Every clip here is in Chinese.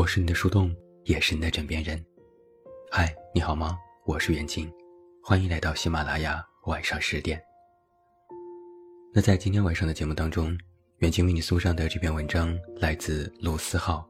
我是你的树洞，也是你的枕边人。嗨，你好吗？我是袁静，欢迎来到喜马拉雅晚上十点。那在今天晚上的节目当中，袁静为你送上的这篇文章来自卢思浩，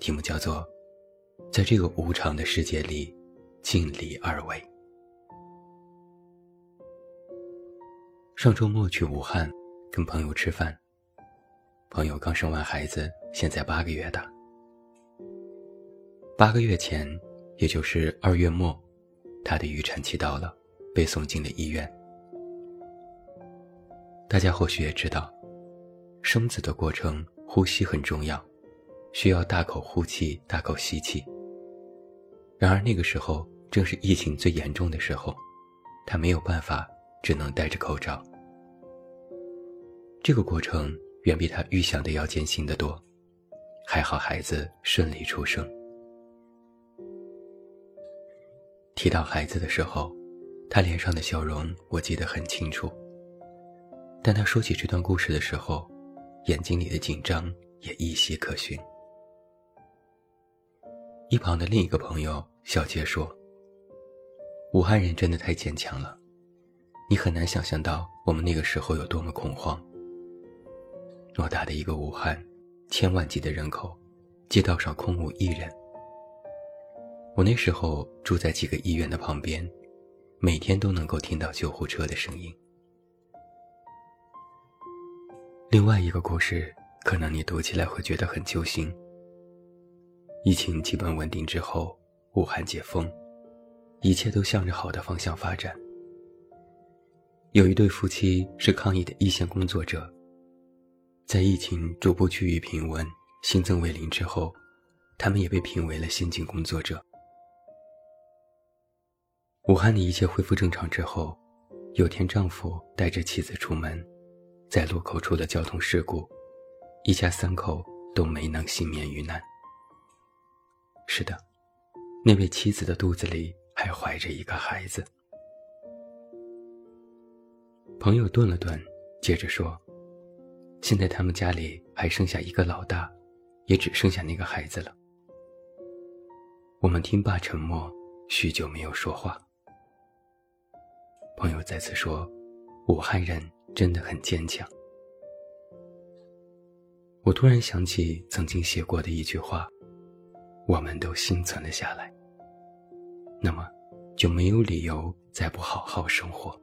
题目叫做《在这个无常的世界里，尽力而为》。上周末去武汉跟朋友吃饭，朋友刚生完孩子，现在八个月大。八个月前，也就是二月末，他的预产期到了，被送进了医院。大家或许也知道，生子的过程呼吸很重要，需要大口呼气、大口吸气。然而那个时候正是疫情最严重的时候，他没有办法，只能戴着口罩。这个过程远比他预想的要艰辛得多，还好孩子顺利出生。提到孩子的时候，他脸上的笑容我记得很清楚。但他说起这段故事的时候，眼睛里的紧张也依稀可寻。一旁的另一个朋友小杰说：“武汉人真的太坚强了，你很难想象到我们那个时候有多么恐慌。偌大的一个武汉，千万级的人口，街道上空无一人。”我那时候住在几个医院的旁边，每天都能够听到救护车的声音。另外一个故事，可能你读起来会觉得很揪心。疫情基本稳定之后，武汉解封，一切都向着好的方向发展。有一对夫妻是抗疫的一线工作者，在疫情逐步趋于平稳、新增为零之后，他们也被评为了先进工作者。武汉的一切恢复正常之后，有天丈夫带着妻子出门，在路口出了交通事故，一家三口都没能幸免于难。是的，那位妻子的肚子里还怀着一个孩子。朋友顿了顿，接着说：“现在他们家里还剩下一个老大，也只剩下那个孩子了。”我们听罢沉默，许久没有说话。朋友再次说：“武汉人真的很坚强。”我突然想起曾经写过的一句话：“我们都幸存了下来。”那么，就没有理由再不好好生活。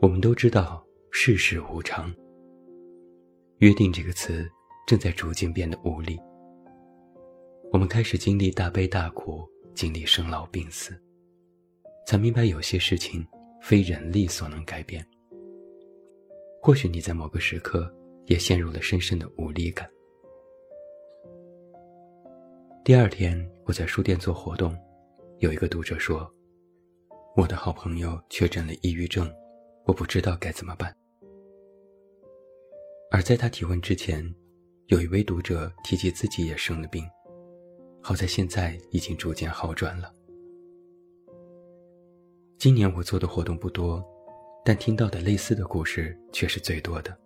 我们都知道世事无常，约定这个词正在逐渐变得无力。我们开始经历大悲大苦，经历生老病死。才明白有些事情非人力所能改变。或许你在某个时刻也陷入了深深的无力感。第二天我在书店做活动，有一个读者说：“我的好朋友确诊了抑郁症，我不知道该怎么办。”而在他提问之前，有一位读者提及自己也生了病，好在现在已经逐渐好转了。今年我做的活动不多，但听到的类似的故事却是最多的。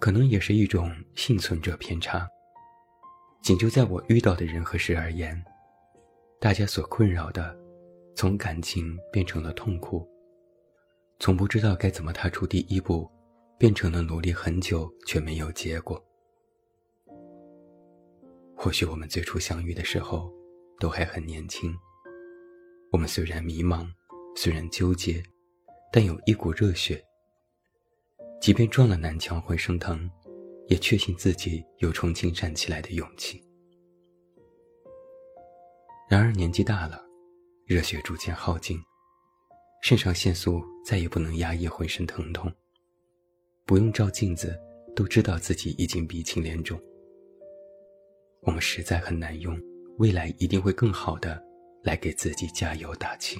可能也是一种幸存者偏差。仅就在我遇到的人和事而言，大家所困扰的，从感情变成了痛苦，从不知道该怎么踏出第一步，变成了努力很久却没有结果。或许我们最初相遇的时候，都还很年轻。我们虽然迷茫，虽然纠结，但有一股热血。即便撞了南墙浑身疼，也确信自己有重新站起来的勇气。然而年纪大了，热血逐渐耗尽，肾上腺素再也不能压抑浑身疼痛，不用照镜子都知道自己已经鼻青脸肿。我们实在很难用“未来一定会更好的”。来给自己加油打气，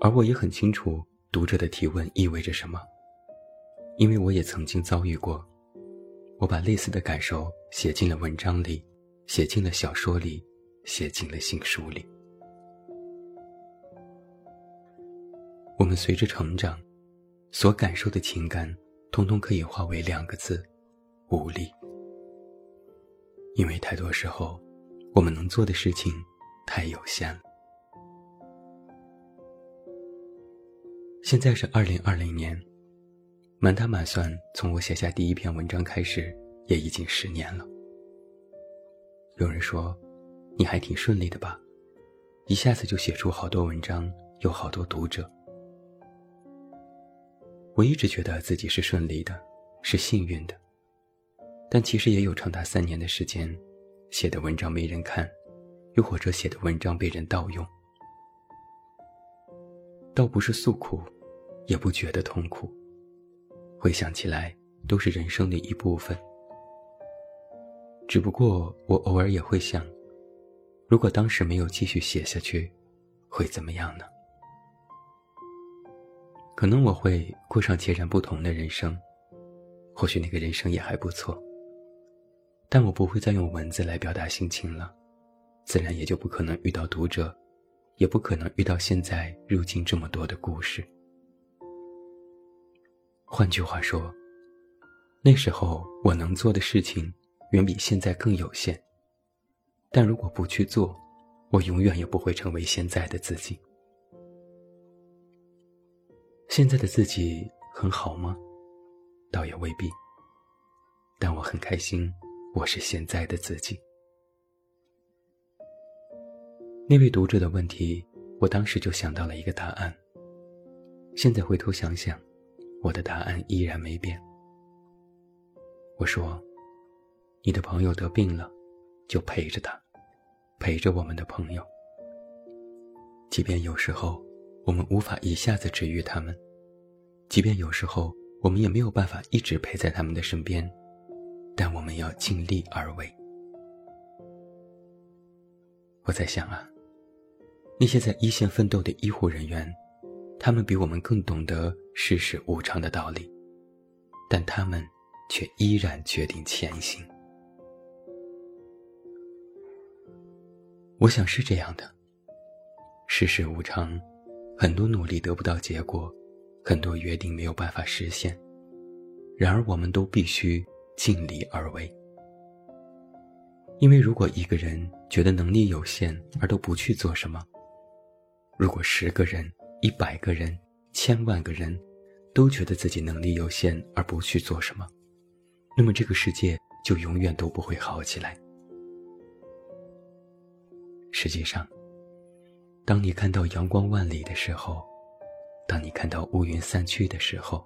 而我也很清楚读者的提问意味着什么，因为我也曾经遭遇过，我把类似的感受写进了文章里，写进了小说里，写进了新书里。我们随着成长，所感受的情感，通通可以化为两个字：无力。因为太多时候，我们能做的事情太有限了。现在是二零二零年，满打满算，从我写下第一篇文章开始，也已经十年了。有人说，你还挺顺利的吧，一下子就写出好多文章，有好多读者。我一直觉得自己是顺利的，是幸运的。但其实也有长达三年的时间，写的文章没人看，又或者写的文章被人盗用。倒不是诉苦，也不觉得痛苦。回想起来，都是人生的一部分。只不过我偶尔也会想，如果当时没有继续写下去，会怎么样呢？可能我会过上截然不同的人生，或许那个人生也还不错。但我不会再用文字来表达心情了，自然也就不可能遇到读者，也不可能遇到现在如今这么多的故事。换句话说，那时候我能做的事情远比现在更有限。但如果不去做，我永远也不会成为现在的自己。现在的自己很好吗？倒也未必。但我很开心。我是现在的自己。那位读者的问题，我当时就想到了一个答案。现在回头想想，我的答案依然没变。我说：“你的朋友得病了，就陪着他，陪着我们的朋友。即便有时候我们无法一下子治愈他们，即便有时候我们也没有办法一直陪在他们的身边。”但我们要尽力而为。我在想啊，那些在一线奋斗的医护人员，他们比我们更懂得世事无常的道理，但他们却依然决定前行。我想是这样的，世事无常，很多努力得不到结果，很多约定没有办法实现，然而我们都必须。尽力而为，因为如果一个人觉得能力有限而都不去做什么，如果十个人、一百个人、千万个人都觉得自己能力有限而不去做什么，那么这个世界就永远都不会好起来。实际上，当你看到阳光万里的时候，当你看到乌云散去的时候，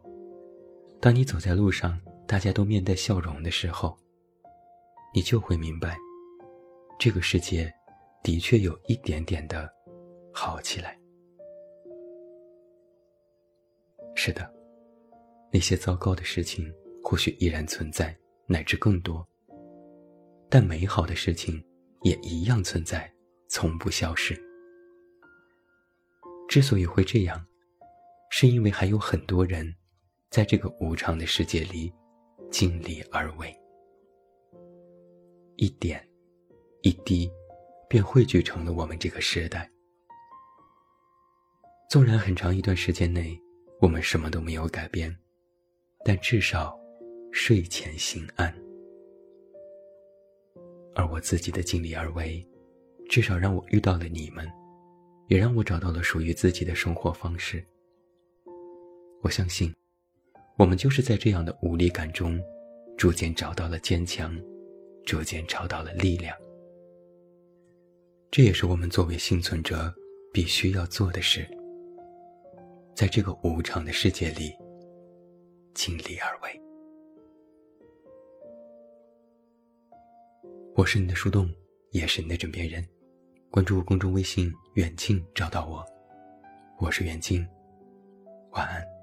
当你走在路上。大家都面带笑容的时候，你就会明白，这个世界的确有一点点的好起来。是的，那些糟糕的事情或许依然存在，乃至更多，但美好的事情也一样存在，从不消失。之所以会这样，是因为还有很多人，在这个无常的世界里。尽力而为，一点一滴，便汇聚成了我们这个时代。纵然很长一段时间内，我们什么都没有改变，但至少睡前心安。而我自己的尽力而为，至少让我遇到了你们，也让我找到了属于自己的生活方式。我相信。我们就是在这样的无力感中，逐渐找到了坚强，逐渐找到了力量。这也是我们作为幸存者必须要做的事。在这个无常的世界里，尽力而为。我是你的树洞，也是你的枕边人。关注公众微信“远近”，找到我。我是远近，晚安。